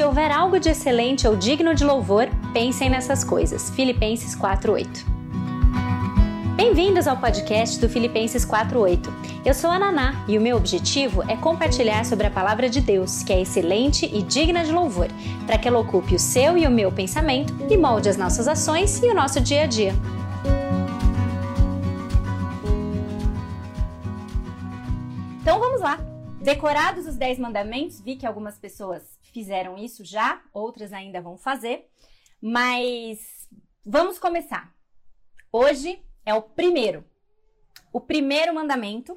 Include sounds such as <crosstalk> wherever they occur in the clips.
Se houver algo de excelente ou digno de louvor, pensem nessas coisas. Filipenses 4:8. Bem-vindos ao podcast do Filipenses 4:8. Eu sou a Naná e o meu objetivo é compartilhar sobre a palavra de Deus, que é excelente e digna de louvor, para que ela ocupe o seu e o meu pensamento e molde as nossas ações e o nosso dia a dia. Então vamos lá. Decorados os 10 mandamentos, vi que algumas pessoas fizeram isso já, outras ainda vão fazer, mas vamos começar. Hoje é o primeiro. O primeiro mandamento.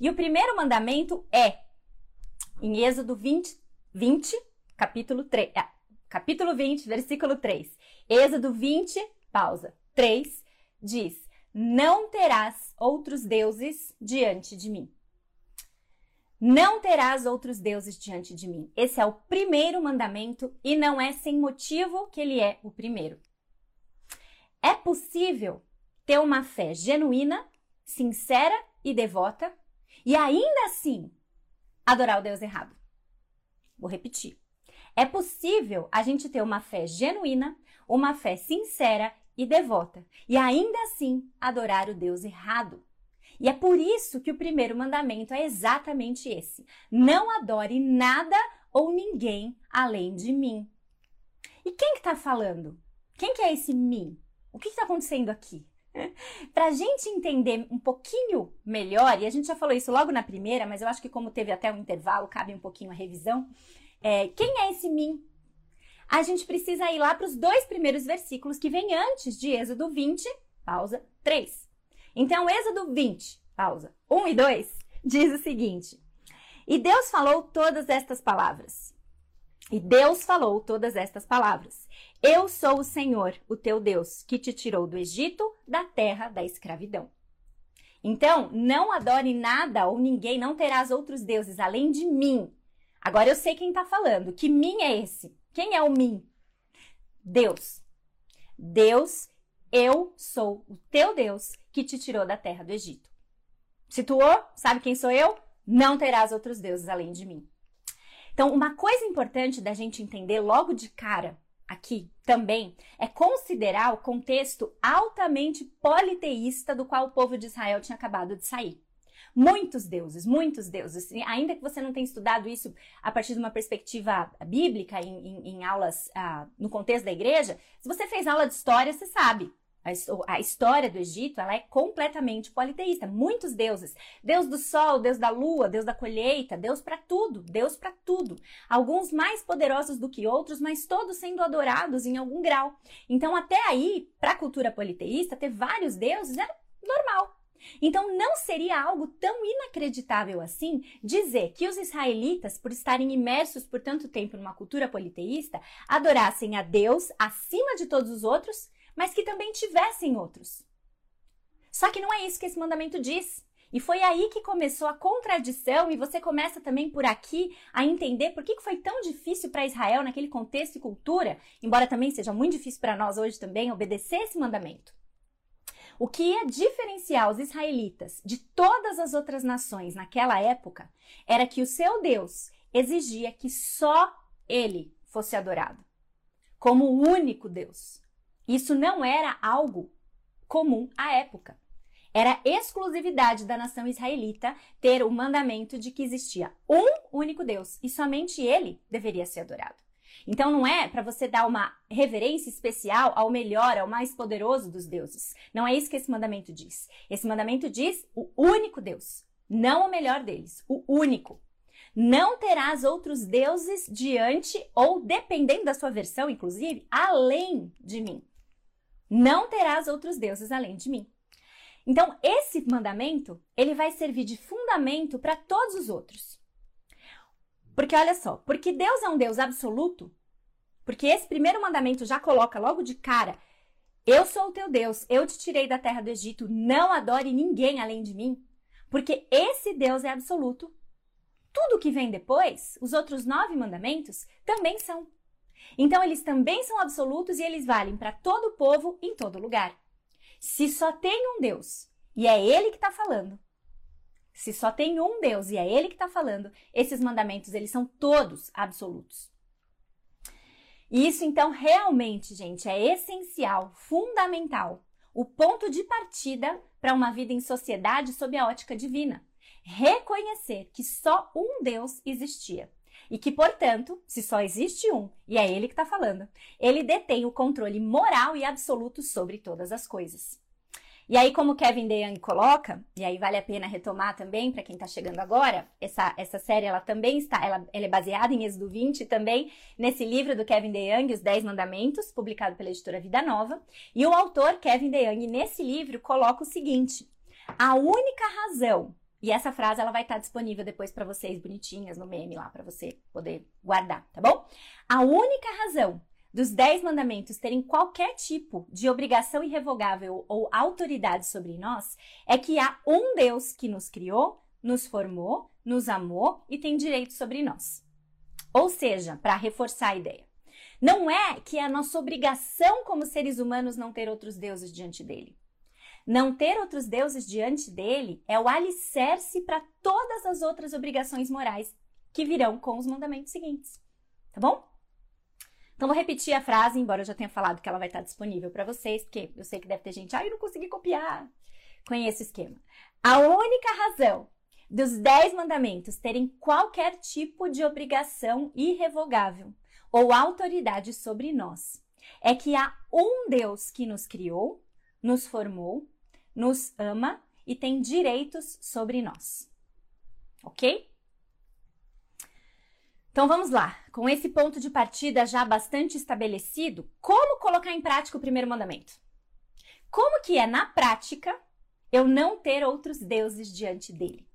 E o primeiro mandamento é em Êxodo 20, 20 capítulo 3, ah, capítulo 20, versículo 3. Êxodo 20, pausa. 3 diz: Não terás outros deuses diante de mim. Não terás outros deuses diante de mim. Esse é o primeiro mandamento e não é sem motivo que ele é o primeiro. É possível ter uma fé genuína, sincera e devota e ainda assim adorar o Deus errado. Vou repetir. É possível a gente ter uma fé genuína, uma fé sincera e devota e ainda assim adorar o Deus errado. E é por isso que o primeiro mandamento é exatamente esse: não adore nada ou ninguém além de mim. E quem que está falando? Quem que é esse mim? O que está acontecendo aqui? <laughs> Para a gente entender um pouquinho melhor, e a gente já falou isso logo na primeira, mas eu acho que como teve até um intervalo, cabe um pouquinho a revisão. É, quem é esse mim? A gente precisa ir lá para os dois primeiros versículos que vem antes de Êxodo 20, pausa, 3. Então, Êxodo 20, pausa, 1 e 2, diz o seguinte: E Deus falou todas estas palavras. E Deus falou todas estas palavras. Eu sou o Senhor, o teu Deus, que te tirou do Egito, da terra da escravidão. Então, não adore nada ou ninguém, não terás outros deuses além de mim. Agora eu sei quem está falando. Que mim é esse? Quem é o mim? Deus. Deus, eu sou o teu Deus que te tirou da terra do Egito. Situou? Sabe quem sou eu? Não terás outros deuses além de mim. Então, uma coisa importante da gente entender logo de cara aqui também é considerar o contexto altamente politeísta do qual o povo de Israel tinha acabado de sair. Muitos deuses, muitos deuses. Ainda que você não tenha estudado isso a partir de uma perspectiva bíblica, em, em, em aulas ah, no contexto da igreja, se você fez aula de história, você sabe. A, história do Egito ela é completamente politeísta. Muitos deuses. Deus do sol, Deus da lua, Deus da colheita, Deus para tudo, Deus para tudo. Alguns mais poderosos do que outros, mas todos sendo adorados em algum grau. Então, até aí, para a cultura politeísta, ter vários deuses era normal. Então, não seria algo tão inacreditável assim dizer que os israelitas, por estarem imersos por tanto tempo numa cultura politeísta, adorassem a Deus acima de todos os outros mas que também tivessem outros. Só que não é isso que esse mandamento diz. E foi aí que começou a contradição, e você começa também por aqui a entender por que foi tão difícil para Israel, naquele contexto e cultura, embora também seja muito difícil para nós hoje também, obedecer esse mandamento. O que ia diferenciar os israelitas de todas as outras nações naquela época era que o seu Deus exigia que só ele fosse adorado, como o único Deus. Isso não era algo comum à época. Era exclusividade da nação israelita ter o mandamento de que existia um único Deus e somente ele deveria ser adorado. Então não é para você dar uma reverência especial ao melhor, ao mais poderoso dos deuses. Não é isso que esse mandamento diz. Esse mandamento diz o único Deus, não o melhor deles, o único. Não terás outros deuses diante ou dependendo da sua versão, inclusive, além de mim. Não terás outros deuses além de mim. Então, esse mandamento, ele vai servir de fundamento para todos os outros. Porque olha só, porque Deus é um Deus absoluto, porque esse primeiro mandamento já coloca logo de cara: eu sou o teu Deus, eu te tirei da terra do Egito, não adore ninguém além de mim. Porque esse Deus é absoluto. Tudo que vem depois, os outros nove mandamentos, também são. Então, eles também são absolutos e eles valem para todo povo em todo lugar. Se só tem um Deus e é Ele que está falando, se só tem um Deus e é Ele que está falando, esses mandamentos eles são todos absolutos. E isso então realmente, gente, é essencial, fundamental, o ponto de partida para uma vida em sociedade sob a ótica divina. Reconhecer que só um Deus existia e que, portanto, se só existe um, e é ele que está falando, ele detém o controle moral e absoluto sobre todas as coisas. E aí, como Kevin DeYoung coloca, e aí vale a pena retomar também para quem está chegando agora, essa, essa série ela também está, ela, ela, é baseada em Êxodo 20 também nesse livro do Kevin DeYoung, Os Dez Mandamentos, publicado pela editora Vida Nova. E o autor Kevin DeYoung nesse livro coloca o seguinte: a única razão e essa frase ela vai estar disponível depois para vocês bonitinhas no meme lá para você poder guardar, tá bom? A única razão dos dez mandamentos terem qualquer tipo de obrigação irrevogável ou autoridade sobre nós é que há um Deus que nos criou, nos formou, nos amou e tem direito sobre nós. Ou seja, para reforçar a ideia, não é que é a nossa obrigação como seres humanos não ter outros deuses diante dele. Não ter outros deuses diante dele é o alicerce para todas as outras obrigações morais que virão com os mandamentos seguintes. Tá bom? Então, vou repetir a frase, embora eu já tenha falado que ela vai estar disponível para vocês, porque eu sei que deve ter gente, ah, eu não consegui copiar. Conheço o esquema. A única razão dos dez mandamentos terem qualquer tipo de obrigação irrevogável ou autoridade sobre nós é que há um Deus que nos criou, nos formou, nos ama e tem direitos sobre nós. Ok? Então vamos lá. Com esse ponto de partida já bastante estabelecido, como colocar em prática o primeiro mandamento? Como que é na prática eu não ter outros deuses diante dele?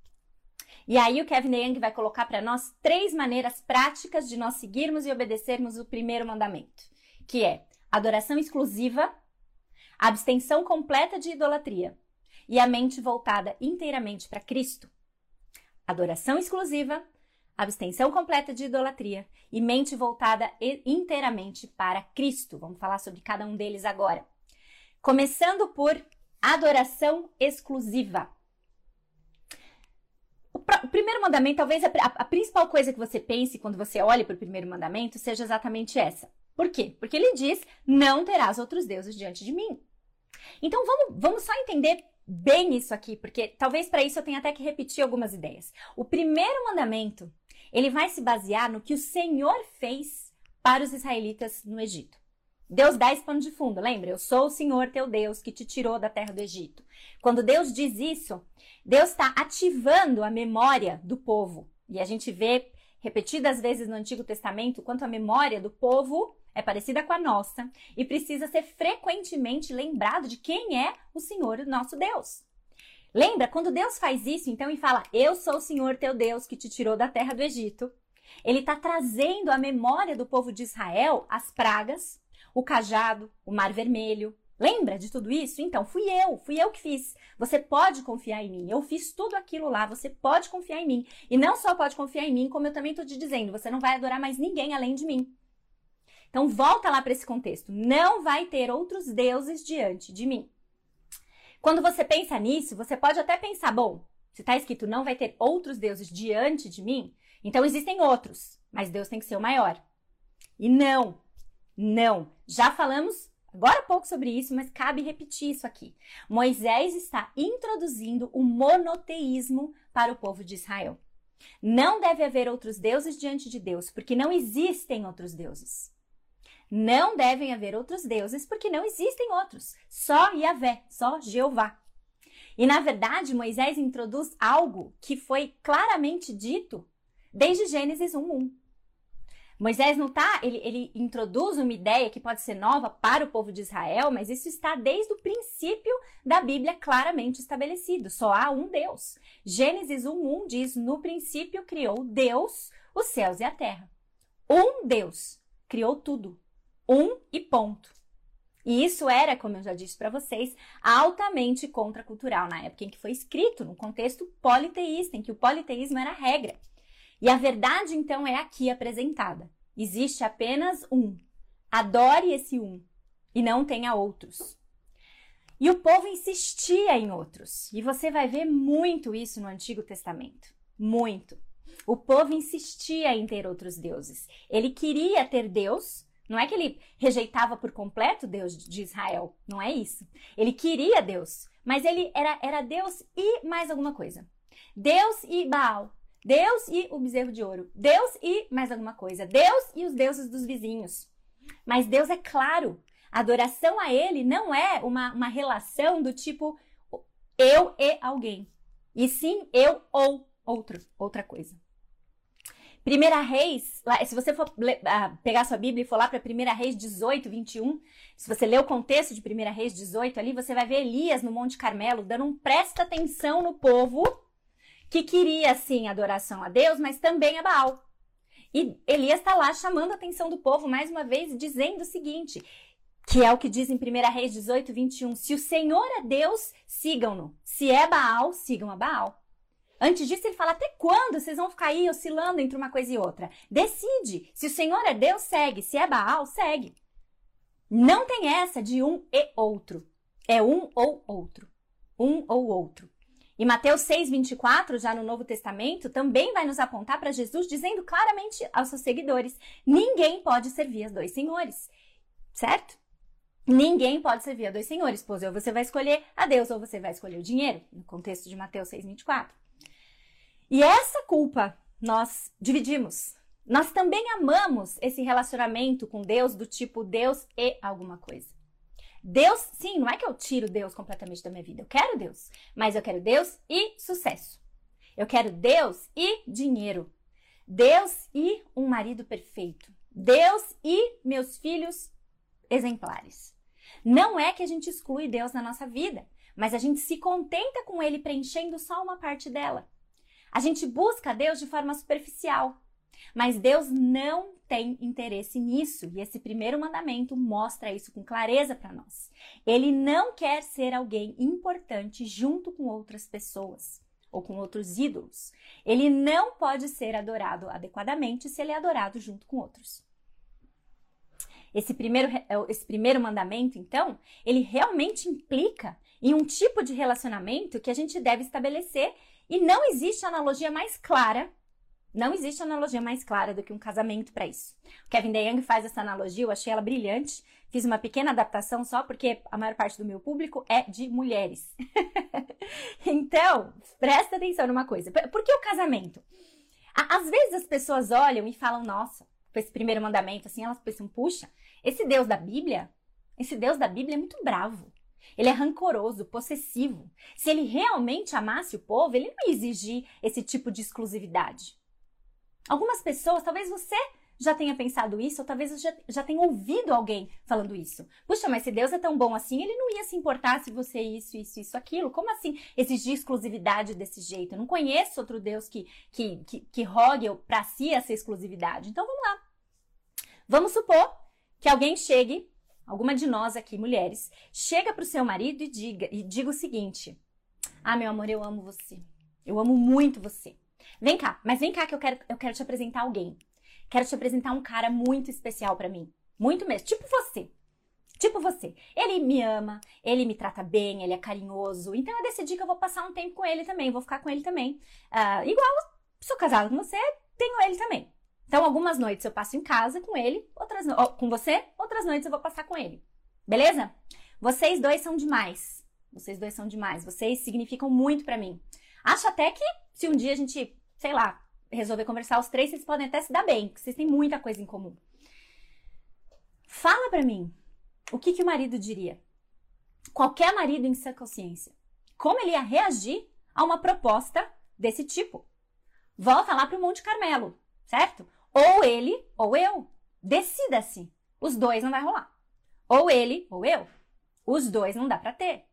E aí o Kevin Young vai colocar para nós três maneiras práticas de nós seguirmos e obedecermos o primeiro mandamento, que é adoração exclusiva, abstenção completa de idolatria e a mente voltada inteiramente para Cristo. Adoração exclusiva, abstenção completa de idolatria e mente voltada inteiramente para Cristo. Vamos falar sobre cada um deles agora. Começando por adoração exclusiva. O, primeiro mandamento, talvez a, a, a, principal coisa que você pense quando você olha para o primeiro mandamento seja exatamente essa. Por quê? Porque ele diz: não terás outros deuses diante de mim. Então vamos, vamos só entender bem isso aqui, porque talvez para isso eu tenha até que repetir algumas ideias. O primeiro mandamento ele vai se basear no que o Senhor fez para os israelitas no Egito. Deus dá esse pano de fundo, lembra? Eu sou o Senhor teu Deus que te tirou da terra do Egito. Quando Deus diz isso, Deus está ativando a memória do povo. E a gente vê repetidas vezes no Antigo Testamento quanto a memória do povo é parecida com a nossa e precisa ser frequentemente lembrado de quem é o Senhor, o nosso Deus. Lembra quando Deus faz isso, então, e fala: Eu sou o Senhor teu Deus que te tirou da terra do Egito. Ele está trazendo à memória do povo de Israel as pragas, o cajado, o mar vermelho. Lembra de tudo isso? Então, fui eu, fui eu que fiz. Você pode confiar em mim. Eu fiz tudo aquilo lá, você pode confiar em mim. E não só pode confiar em mim, como eu também estou te dizendo, você não vai adorar mais ninguém além de mim. Então, volta lá para esse contexto. Não vai ter outros deuses diante de mim. Quando você pensa nisso, você pode até pensar, bom, se está escrito não vai ter outros deuses diante de mim, então existem outros, mas Deus tem que ser o maior. E não, não. Já falamos agora há pouco sobre isso, mas cabe repetir isso aqui. Moisés está introduzindo o monoteísmo para o povo de Israel. Não deve haver outros deuses diante de Deus, porque não existem outros deuses. Não devem haver outros deuses, porque não existem outros. Só Yahvé, só Jeová. E na verdade, Moisés introduz algo que foi claramente dito desde Gênesis 1:1. Moisés não tá, ele, ele introduz uma ideia que pode ser nova para o povo de Israel, mas isso está desde o princípio da Bíblia claramente estabelecido. Só há um Deus. Gênesis 1:1 diz: "No princípio criou Deus os céus e a terra". Um Deus criou tudo um e ponto. E isso era, como eu já disse para vocês, altamente contracultural na época em que foi escrito, num contexto politeísta, em que o politeísmo era regra. E a verdade, então, é aqui apresentada. Existe apenas um. Adore esse um e não tenha outros. E o povo insistia em outros. E você vai ver muito isso no Antigo Testamento. Muito. O povo insistia em ter outros deuses. Ele queria ter Deus, Não é que ele rejeitava por completo Deus de Israel, não é isso. Ele queria Deus, mas ele era, era Deus e mais alguma coisa. Deus e Baal. Deus e o bezerro de ouro. Deus e mais alguma coisa. Deus e os deuses dos vizinhos. Mas Deus é claro. A adoração a Ele não é uma, uma relação do tipo eu e alguém. E sim eu ou outro, outra coisa. Primeira Reis, se você for ah, pegar sua Bíblia e for lá para Primeira Reis 18, 21, se você ler o contexto de Primeira Reis 18 ali, você vai ver Elias no Monte Carmelo dando um presta atenção no povo que queria sim adoração a Deus, mas também a Baal. E Elias está lá chamando a atenção do povo mais uma vez, dizendo o seguinte: que é o que diz em 1 Reis 18, 21. Se o Senhor é Deus, sigam-no. Se é Baal, sigam a Baal. Antes disso, ele fala: até quando vocês vão ficar aí oscilando entre uma coisa e outra? Decide. Se o Senhor é Deus, segue. Se é Baal, segue. Não tem essa de um e outro. É um ou outro. Um ou outro. E Mateus 6, 24, já no Novo Testamento, também vai nos apontar para Jesus, dizendo claramente aos seus seguidores: ninguém pode servir a dois senhores. Certo? Ninguém pode servir a dois senhores, pois ou você vai escolher a Deus ou você vai escolher o dinheiro, no contexto de Mateus 6, 24. E essa culpa nós dividimos. Nós também amamos esse relacionamento com Deus do tipo Deus e alguma coisa. Deus, sim, não é que eu tiro Deus completamente da minha vida. Eu quero Deus, mas eu quero Deus e sucesso. Eu quero Deus e dinheiro. Deus e um marido perfeito. Deus e meus filhos exemplares. Não é que a gente exclui Deus na nossa vida, mas a gente se contenta com ele preenchendo só uma parte dela. A gente busca Deus de forma superficial, mas Deus não tem interesse nisso, e esse primeiro mandamento mostra isso com clareza para nós. Ele não quer ser alguém importante junto com outras pessoas ou com outros ídolos. Ele não pode ser adorado adequadamente se ele é adorado junto com outros. Esse primeiro, esse primeiro mandamento, então, ele realmente implica em um tipo de relacionamento que a gente deve estabelecer e não existe analogia mais clara não existe analogia mais clara do que um casamento para isso. O Kevin DeYoung faz essa analogia, eu achei ela brilhante. Fiz uma pequena adaptação só porque a maior parte do meu público é de mulheres. <laughs> então, presta atenção numa coisa. Por que o casamento? Às vezes as pessoas olham e falam, nossa, com esse primeiro mandamento, assim, elas pensam, puxa, esse Deus da Bíblia, esse Deus da Bíblia é muito bravo. Ele é rancoroso, possessivo. Se ele realmente amasse o povo, ele não ia exigir esse tipo de exclusividade. Algumas pessoas, talvez você já tenha pensado isso, ou talvez já, já tenha ouvido alguém falando isso. Puxa, mas se Deus é tão bom assim, ele não ia se importar se você isso, isso, isso, aquilo. Como assim exigir exclusividade desse jeito? Eu não conheço outro Deus que, que, que, que rogue para si essa exclusividade. Então vamos lá. Vamos supor que alguém chegue, alguma de nós aqui, mulheres, chega para o seu marido e diga, e diga o seguinte: Ah, meu amor, eu amo você. Eu amo muito você. Vem cá, mas vem cá que eu quero, eu quero te apresentar alguém. Quero te apresentar um cara muito especial para mim. Muito mesmo. Tipo você. Tipo você. Ele me ama, ele me trata bem, ele é carinhoso. Então eu decidi que eu vou passar um tempo com ele também, vou ficar com ele também. Uh, igual sou casada com você, tenho ele também. Então algumas noites eu passo em casa com ele, outras no... oh, com você, outras noites eu vou passar com ele. Beleza? Vocês dois são demais. Vocês dois são demais. Vocês significam muito para mim. Acho até que se um dia a gente sei lá, resolver conversar os três, vocês podem até se dar bem, porque vocês têm muita coisa em comum. Fala para mim, o que, que o marido diria? Qualquer marido em sua consciência. Como ele ia reagir a uma proposta desse tipo? Volta lá para o Monte Carmelo, certo? Ou ele ou eu. Decida-se. Os dois não vai rolar. Ou ele ou eu. Os dois não dá para ter.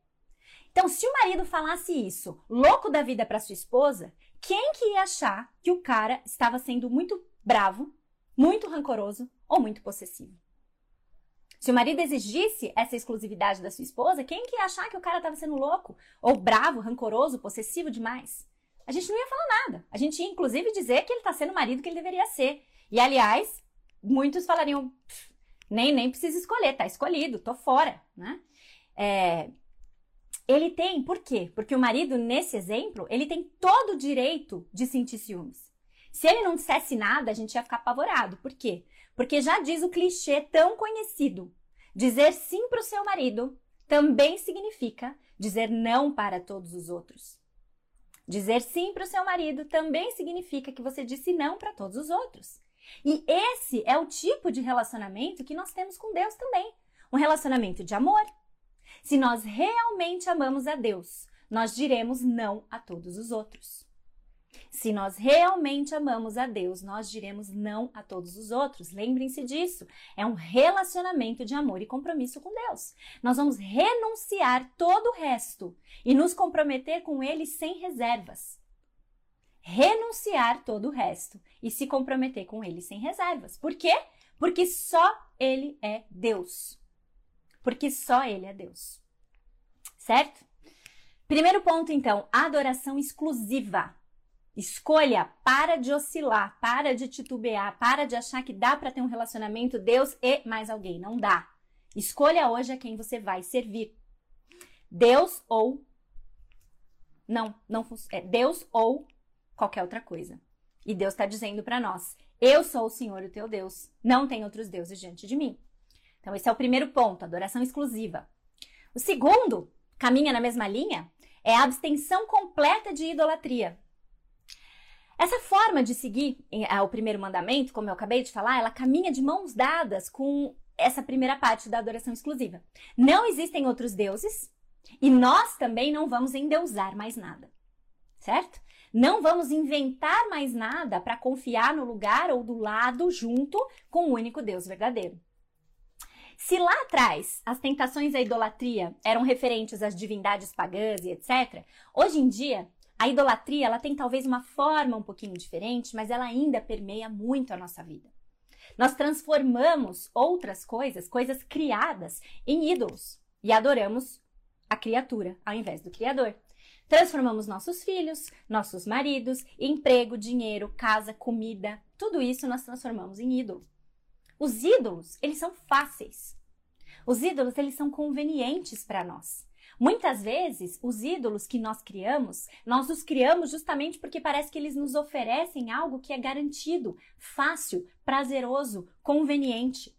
Então, se o marido falasse isso, louco da vida para sua esposa, quem que ia achar que o cara estava sendo muito bravo, muito rancoroso ou muito possessivo? Se o marido exigisse essa exclusividade da sua esposa, quem que ia achar que o cara estava sendo louco, ou bravo, rancoroso, possessivo demais? A gente não ia falar nada. A gente ia, inclusive, dizer que ele está sendo o marido que ele deveria ser. E, aliás, muitos falariam, nem, nem precisa escolher, tá escolhido, tô fora, né? É, ele tem, por quê? Porque o marido, nesse exemplo, ele tem todo o direito de sentir ciúmes. Se ele não dissesse nada, a gente ia ficar apavorado. Por quê? Porque já diz o clichê tão conhecido: dizer sim para o seu marido também significa dizer não para todos os outros. Dizer sim para o seu marido também significa que você disse não para todos os outros. E esse é o tipo de relacionamento que nós temos com Deus também. Um relacionamento de amor. Se nós realmente amamos a Deus, nós diremos não a todos os outros. Se nós realmente amamos a Deus, nós diremos não a todos os outros. Lembrem-se disso. É um relacionamento de amor e compromisso com Deus. Nós vamos renunciar todo o resto e nos comprometer com Ele sem reservas. Renunciar todo o resto e se comprometer com Ele sem reservas. Por quê? Porque só Ele é Deus. Porque só Ele é Deus. Certo? Primeiro ponto, então, adoração exclusiva. Escolha, para de oscilar, para de titubear, para de achar que dá para ter um relacionamento Deus e mais alguém. Não dá. Escolha hoje a quem você vai servir. Deus ou não, não é Deus ou qualquer outra coisa. E Deus está dizendo para nós: Eu sou o Senhor, o teu Deus. Não tem outros deuses diante de mim. Então esse é o primeiro ponto, adoração exclusiva. O segundo, caminha na mesma linha, é a abstenção completa de idolatria. Essa forma de seguir eh, o primeiro mandamento, como eu acabei de falar, ela caminha de mãos dadas com essa primeira parte da adoração exclusiva. Não existem outros deuses e nós também não vamos endeusar mais nada, certo? Não vamos inventar mais nada para confiar no lugar ou do lado junto com o único Deus verdadeiro. Se lá atrás as tentações à idolatria eram referentes às divindades pagãs e etc., hoje em dia a idolatria, ela tem talvez uma forma um pouquinho diferente, mas ela ainda permeia muito a nossa vida. Nós transformamos outras coisas, coisas criadas, em ídolos e adoramos a criatura ao invés do Criador. Transformamos nossos filhos, nossos maridos, emprego, dinheiro, casa, comida, tudo isso nós transformamos em ídolo. Os ídolos, eles são fáceis. Os ídolos, eles são convenientes para nós. Muitas vezes, os ídolos que nós criamos, nós os criamos justamente porque parece que eles nos oferecem algo que é garantido, fácil, prazeroso, conveniente.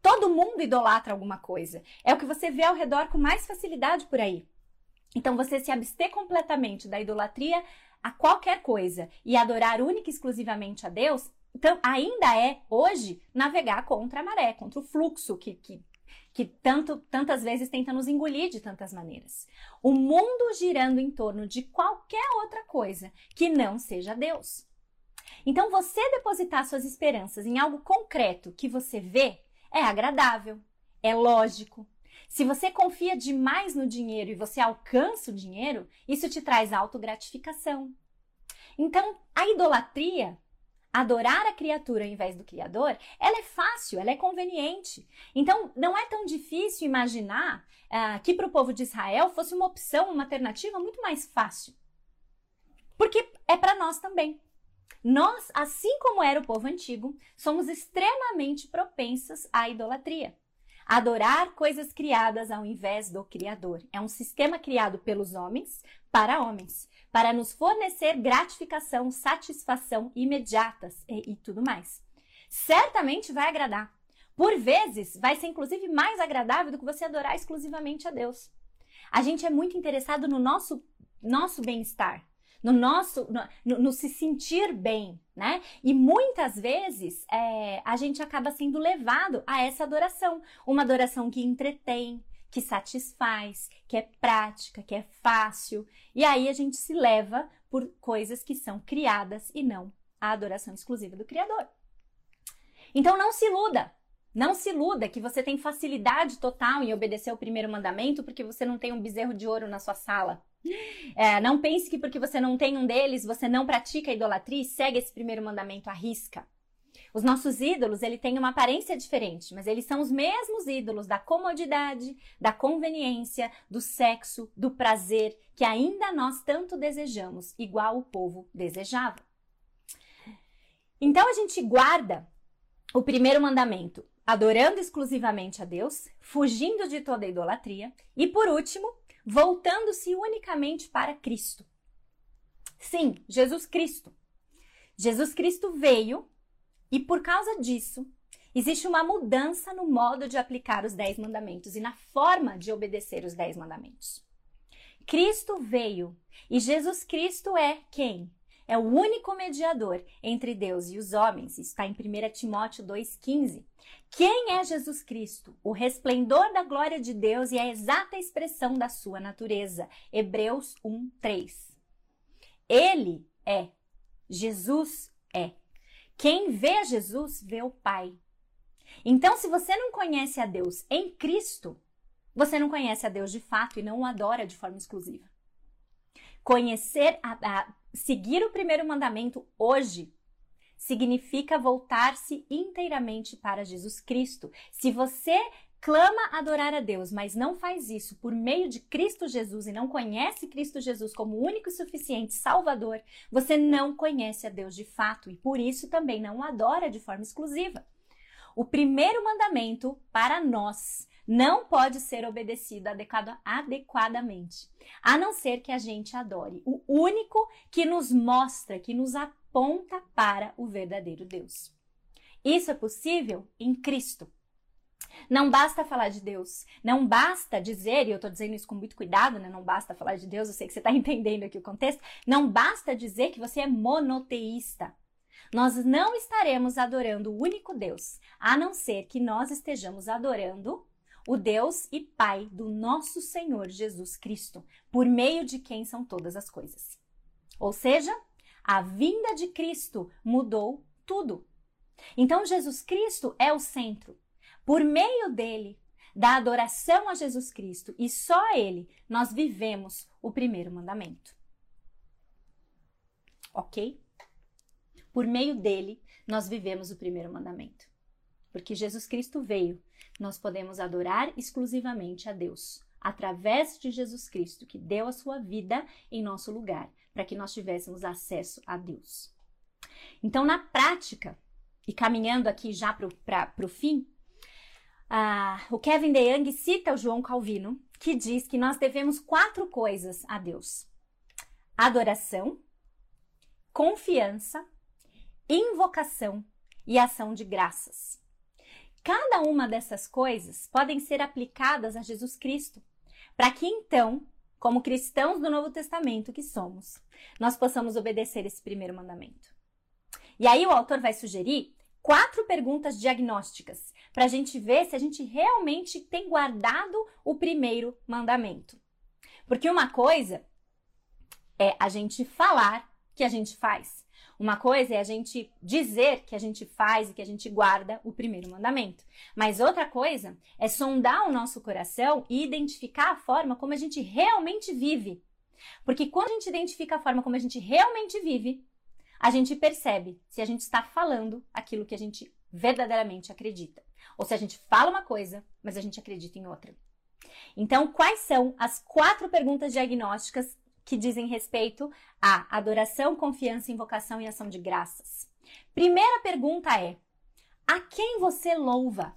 Todo mundo idolatra alguma coisa. É o que você vê ao redor com mais facilidade por aí. Então, você se abster completamente da idolatria a qualquer coisa e adorar única e exclusivamente a Deus, então, ainda é, hoje, navegar contra a maré, contra o fluxo que, que que tanto, tantas vezes tenta nos engolir de tantas maneiras. O mundo girando em torno de qualquer outra coisa que não seja Deus. Então, você depositar suas esperanças em algo concreto que você vê é agradável, é lógico. Se você confia demais no dinheiro e você alcança o dinheiro, isso te traz autogratificação. Então, a idolatria adorar a criatura ao invés do Criador, ela é fácil, ela é conveniente. Então, não é tão difícil imaginar uh, que para o povo de Israel fosse uma opção, uma alternativa muito mais fácil. Porque é para nós também. Nós, assim como era o povo antigo, somos extremamente propensas à idolatria. Adorar coisas criadas ao invés do Criador. É um sistema criado pelos homens para homens para nos fornecer gratificação, satisfação imediatas e, e tudo mais. Certamente vai agradar. Por vezes, vai ser inclusive mais agradável do que você adorar exclusivamente a Deus. A gente é muito interessado no nosso, nosso bem-estar, no nosso, no, no, se sentir bem, né? E muitas vezes é, a gente acaba sendo levado a essa adoração, uma adoração que entretém, que satisfaz, que é prática, que é fácil. E aí a gente se leva por coisas que são criadas e não a adoração exclusiva do Criador. Então não se iluda. Não se iluda que você tem facilidade total em obedecer o primeiro mandamento porque você não tem um bezerro de ouro na sua sala. É, não pense que porque você não tem um deles, você não pratica a idolatria e segue esse primeiro mandamento à risca. Os nossos ídolos, ele tem uma aparência diferente, mas eles são os mesmos ídolos da comodidade, da conveniência, do sexo, do prazer, que ainda nós tanto desejamos, igual o povo desejava. Então a gente guarda o primeiro mandamento, adorando exclusivamente a Deus, fugindo de toda idolatria e, por último, voltando-se unicamente para Cristo. Sim, Jesus Cristo. Jesus Cristo veio e por causa disso existe uma mudança no modo de aplicar os dez mandamentos e na forma de obedecer os dez mandamentos. Cristo veio e Jesus Cristo é quem? É o único mediador entre Deus e os homens. Está em 1 Timóteo 2,15. Quem é Jesus Cristo? O resplendor da glória de Deus e a exata expressão da sua natureza. Hebreus 1,3. Ele é. Jesus é. Quem vê Jesus vê o Pai. Então, se você não conhece a Deus em Cristo, você não conhece a Deus de fato e não o adora de forma exclusiva. Conhecer, a, a, seguir o primeiro mandamento hoje significa voltar-se inteiramente para Jesus Cristo. Se você clama adorar a Deus, mas não faz isso por meio de Cristo Jesus e não conhece Cristo Jesus como único e suficiente Salvador, você não conhece a Deus de fato e por isso também não adora de forma exclusiva. O primeiro mandamento para nós não pode ser obedecido adequadamente, a não ser que a gente adore o único que nos mostra, que nos aponta para o verdadeiro Deus. Isso é possível em Cristo. Não basta falar de Deus, não basta dizer, e eu estou dizendo isso com muito cuidado, né? Não basta falar de Deus, eu sei que você está <laughs> entendendo aqui o contexto. Não basta dizer que você é monoteísta. Nós não estaremos adorando o único Deus, a não ser que nós estejamos adorando o Deus e Pai do nosso Senhor Jesus Cristo, por meio de quem são todas as coisas. Ou seja, a vinda de Cristo mudou tudo. Então, Jesus Cristo é o centro. Por meio dele, da adoração a Jesus Cristo e só a ele, nós vivemos o primeiro mandamento. Ok? Por meio dele, nós vivemos o primeiro mandamento. Porque Jesus Cristo veio nós podemos adorar exclusivamente a Deus, através de Jesus Cristo, que deu a sua vida em nosso lugar, para que nós tivéssemos acesso a Deus. Então, na prática, e caminhando aqui já para o fim, uh, o Kevin DeYoung cita o João Calvino, que diz que nós devemos quatro coisas a Deus: adoração, confiança, invocação e ação de graças. Cada uma dessas coisas podem ser aplicadas a Jesus Cristo, para que então, como cristãos do Novo Testamento que somos, nós possamos obedecer esse primeiro mandamento. E aí o autor vai sugerir quatro perguntas diagnósticas para a gente ver se a gente realmente tem guardado o primeiro mandamento. Porque uma coisa é a gente falar que a gente faz. Uma coisa é a gente dizer que a gente faz e que a gente guarda o primeiro mandamento. Mas outra coisa é sondar o nosso coração e identificar a forma como a gente realmente vive. Porque quando a gente identifica a forma como a gente realmente vive, a gente percebe se a gente está falando aquilo que a gente verdadeiramente acredita. Ou se a gente fala uma coisa, mas a gente acredita em outra. Então, quais são as quatro perguntas diagnósticas que dizem respeito à adoração, confiança, invocação e ação de graças. Primeira pergunta é: a quem você louva?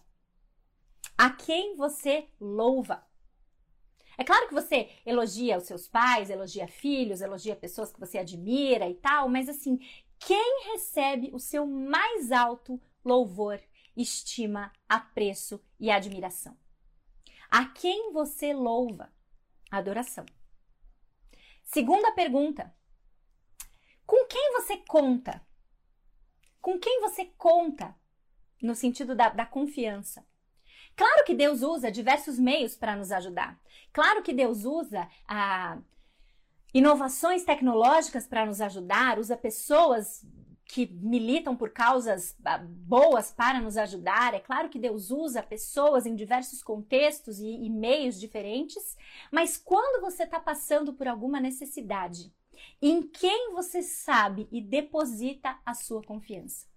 A quem você louva? É claro que você elogia os seus pais, elogia filhos, elogia pessoas que você admira e tal, mas assim, quem recebe o seu mais alto louvor, estima, apreço e admiração? A quem você louva? Adoração. Segunda pergunta: com quem você conta? Com quem você conta no sentido da, da confiança? Claro que Deus usa diversos meios para nos ajudar. Claro que Deus usa ah, inovações tecnológicas para nos ajudar, usa pessoas que militam por causas ah, boas para nos ajudar. É claro que Deus usa pessoas em diversos contextos e, e meios diferentes, mas quando você está passando por alguma necessidade, em quem você sabe e deposita a sua confiança?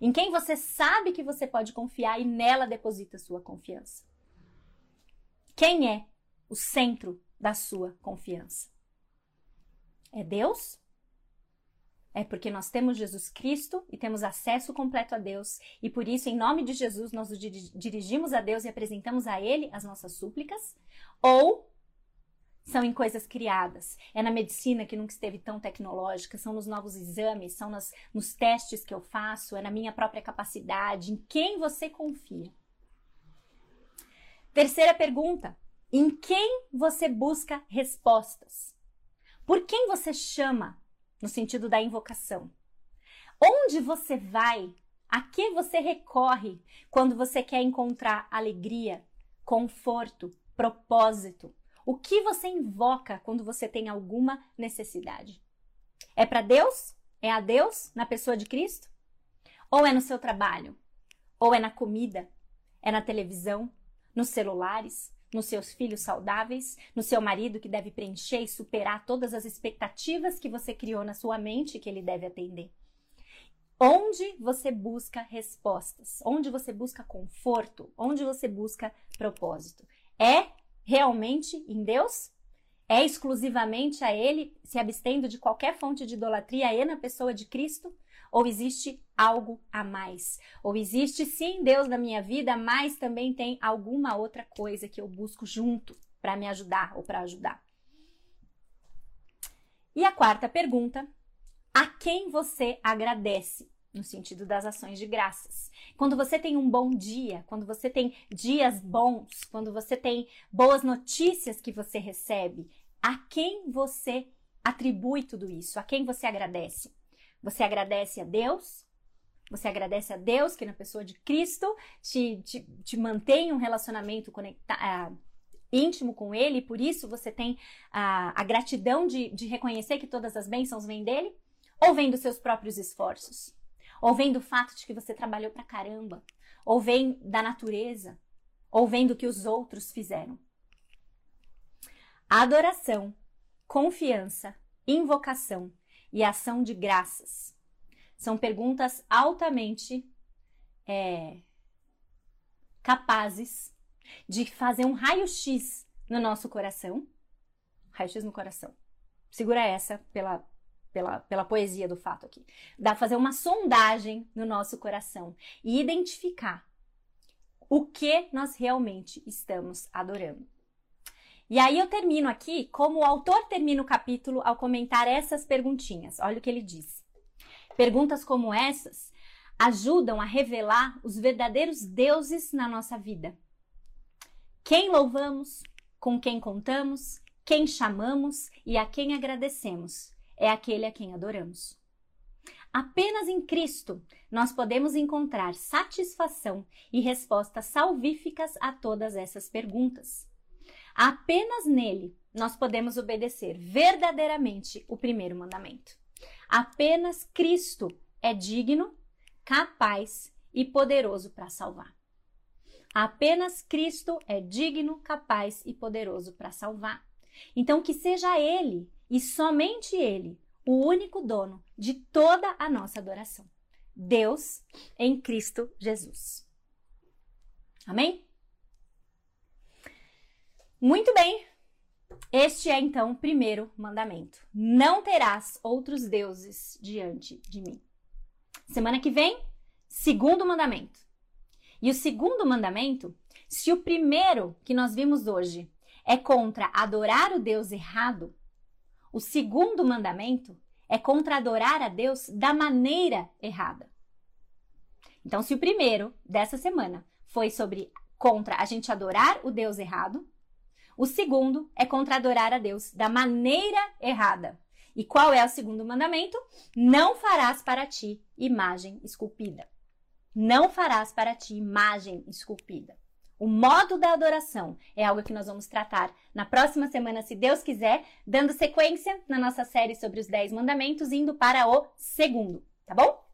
Em quem você sabe que você pode confiar e nela deposita a sua confiança? Quem é o centro da sua confiança? É Deus? É porque nós temos Jesus Cristo e temos acesso completo a Deus, e por isso, em nome de Jesus, nós nos dirigimos a Deus e apresentamos a Ele as nossas súplicas? Ou são em coisas criadas. É na medicina que nunca esteve tão tecnológica, são nos novos exames, são nas, nos testes que eu faço, é na minha própria capacidade. Em quem você confia? Terceira pergunta: em quem você busca respostas? Por quem você chama, no sentido da invocação? Onde você vai? A que você recorre quando você quer encontrar alegria, conforto, propósito? O que você invoca quando você tem alguma necessidade? É para Deus? É a Deus na pessoa de Cristo? Ou é no seu trabalho? Ou é na comida? É na televisão? Nos celulares? Nos seus filhos saudáveis? No seu marido que deve preencher e superar todas as expectativas que você criou na sua mente que ele deve atender? Onde você busca respostas? Onde você busca conforto? Onde você busca propósito? É realmente em Deus? É exclusivamente a Ele, se abstendo de qualquer fonte de idolatria e na pessoa de Cristo? Ou existe algo a mais? Ou existe sim Deus na minha vida, mas também tem alguma outra coisa que eu busco junto para me ajudar ou para ajudar? E a quarta pergunta: a quem você agradece? no sentido das ações de graças. Quando você tem um bom dia, quando você tem dias bons, quando você tem boas notícias que você recebe, a quem você atribui tudo isso? A quem você agradece? Você agradece a Deus? Você agradece a Deus que na pessoa de Cristo te, te, te mantém um relacionamento conectado. Uh, íntimo com ele, e por isso você tem a, a gratidão de, de reconhecer que todas as bênçãos vêm dele? Ou vêm dos seus próprios esforços? Ou vem do fato de que você trabalhou pra caramba, ou vem da natureza, ou vem do que os outros fizeram. Adoração, confiança, invocação e ação de graças são perguntas altamente é, capazes de fazer um raio-x no nosso coração. Raio-x no coração. Segura essa pela pela, pela poesia do fato aqui. Dá fazer uma sondagem no nosso coração e identificar o que nós realmente estamos adorando. E aí eu termino aqui como o autor termina o capítulo ao comentar essas perguntinhas. Olha o que ele diz. Perguntas como essas ajudam a revelar os verdadeiros deuses na nossa vida. Quem louvamos, com quem contamos, quem chamamos e a quem agradecemos é aquele a quem adoramos. Apenas em Cristo nós podemos encontrar satisfação e respostas salvíficas a todas essas perguntas. Apenas nele nós podemos obedecer verdadeiramente o primeiro mandamento. Apenas Cristo é digno, capaz e poderoso para salvar. Apenas Cristo é digno, capaz e poderoso para salvar. Então, que seja Ele e somente Ele, o único dono de toda a nossa adoração. Deus em Cristo Jesus. Amém? Muito bem. Este é então o primeiro mandamento: Não terás outros deuses diante de mim. Semana que vem, segundo mandamento. E o segundo mandamento, se o primeiro que nós vimos hoje é contra adorar o Deus errado, o segundo mandamento é contra adorar a Deus da maneira errada. Então, se o primeiro dessa semana foi sobre contra a gente adorar o Deus errado, o segundo é contra adorar a Deus da maneira errada. E qual é o segundo mandamento? Não farás para ti imagem esculpida. Não farás para ti imagem esculpida. O modo da adoração é algo que nós vamos tratar na próxima semana, se Deus quiser, dando sequência na nossa série sobre os 10 mandamentos, indo para o segundo, tá bom?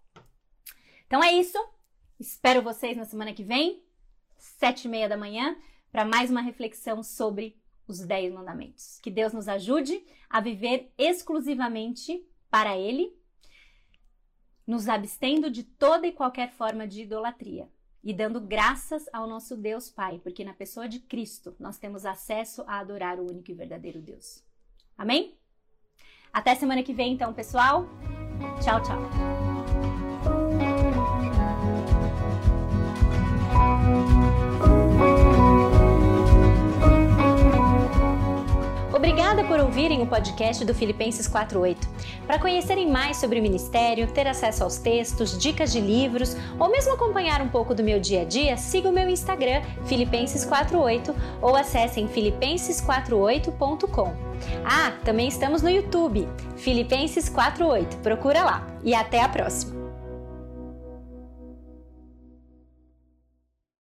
Então é isso. Espero vocês na semana que vem, sete e meia da manhã, para mais uma reflexão sobre os 10 mandamentos. Que Deus nos ajude a viver exclusivamente para Ele, nos abstendo de toda e qualquer forma de idolatria e dando graças ao nosso Deus Pai, porque na pessoa de Cristo nós temos acesso a adorar o único e verdadeiro Deus. Amém? Até semana que vem, então, pessoal. Tchau, tchau. Obrigada por ouvirem o podcast do Filipenses 48. Para conhecerem mais sobre o ministério, ter acesso aos textos, dicas de livros ou mesmo acompanhar um pouco do meu dia a dia, siga o meu Instagram, Filipenses48, ou acessem filipenses48.com. Ah, também estamos no YouTube, Filipenses 48. Procura lá. E até a próxima!